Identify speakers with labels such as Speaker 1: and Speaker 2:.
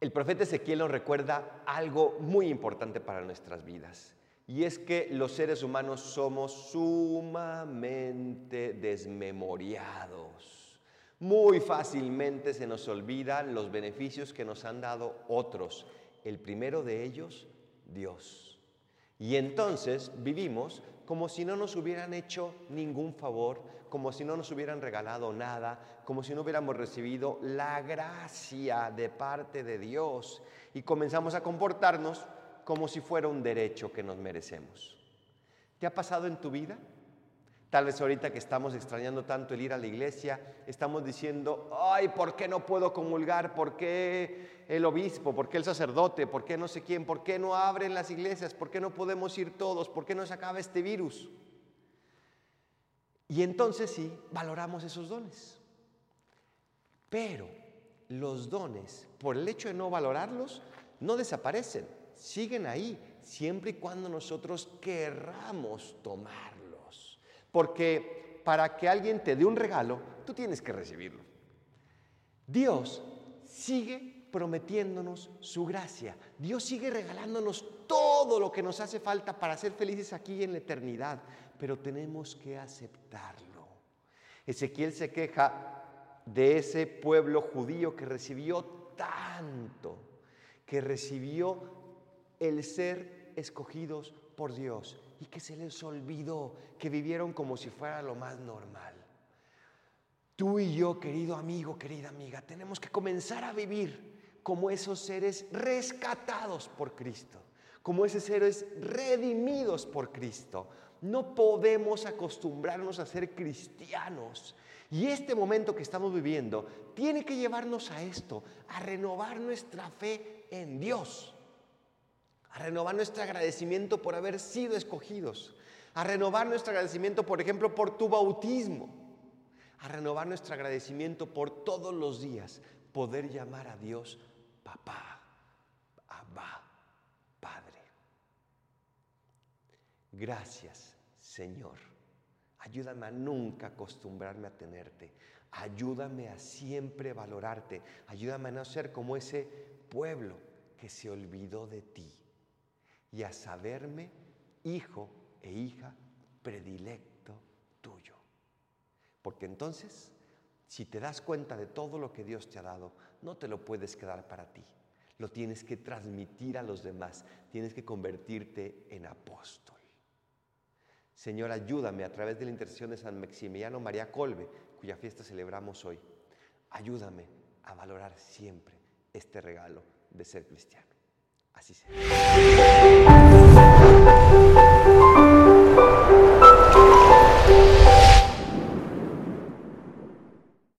Speaker 1: El profeta Ezequiel nos recuerda algo muy importante para nuestras vidas. Y es que los seres humanos somos sumamente desmemoriados. Muy fácilmente se nos olvidan los beneficios que nos han dado otros. El primero de ellos, Dios. Y entonces vivimos como si no nos hubieran hecho ningún favor, como si no nos hubieran regalado nada, como si no hubiéramos recibido la gracia de parte de Dios y comenzamos a comportarnos como si fuera un derecho que nos merecemos. ¿Te ha pasado en tu vida? Tal vez ahorita que estamos extrañando tanto el ir a la iglesia, estamos diciendo, ay, ¿por qué no puedo comulgar? ¿Por qué el obispo? ¿Por qué el sacerdote? ¿Por qué no sé quién? ¿Por qué no abren las iglesias? ¿Por qué no podemos ir todos? ¿Por qué no se acaba este virus? Y entonces sí, valoramos esos dones. Pero los dones, por el hecho de no valorarlos, no desaparecen, siguen ahí, siempre y cuando nosotros querramos tomarlos. Porque para que alguien te dé un regalo, tú tienes que recibirlo. Dios sigue prometiéndonos su gracia. Dios sigue regalándonos todo lo que nos hace falta para ser felices aquí en la eternidad, pero tenemos que aceptarlo. Ezequiel se queja de ese pueblo judío que recibió tanto, que recibió el ser escogidos por Dios y que se les olvidó, que vivieron como si fuera lo más normal. Tú y yo, querido amigo, querida amiga, tenemos que comenzar a vivir como esos seres rescatados por Cristo, como esos seres redimidos por Cristo. No podemos acostumbrarnos a ser cristianos. Y este momento que estamos viviendo tiene que llevarnos a esto, a renovar nuestra fe en Dios a renovar nuestro agradecimiento por haber sido escogidos, a renovar nuestro agradecimiento, por ejemplo, por tu bautismo, a renovar nuestro agradecimiento por todos los días poder llamar a Dios papá, abba, padre. Gracias, Señor. Ayúdame a nunca acostumbrarme a tenerte. Ayúdame a siempre valorarte. Ayúdame a no ser como ese pueblo que se olvidó de ti y a saberme hijo e hija predilecto tuyo. Porque entonces, si te das cuenta de todo lo que Dios te ha dado, no te lo puedes quedar para ti. Lo tienes que transmitir a los demás. Tienes que convertirte en apóstol. Señor, ayúdame a través de la intercesión de San Maximiliano María Colbe, cuya fiesta celebramos hoy. Ayúdame a valorar siempre este regalo de ser cristiano. Así.